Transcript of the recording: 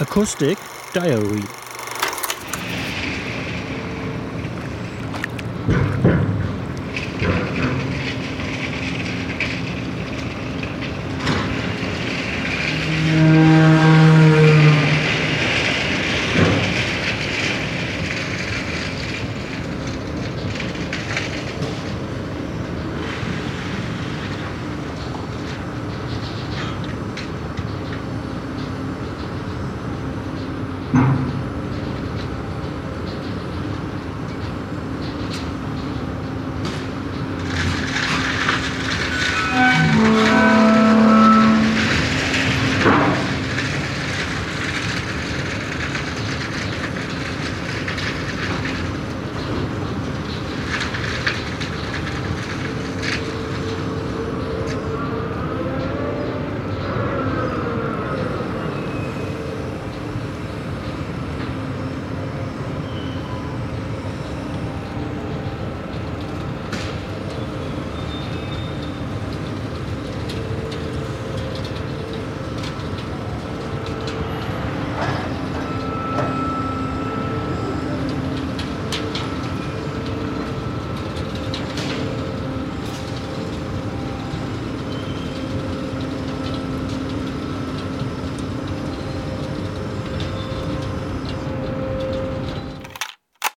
Acoustic Diary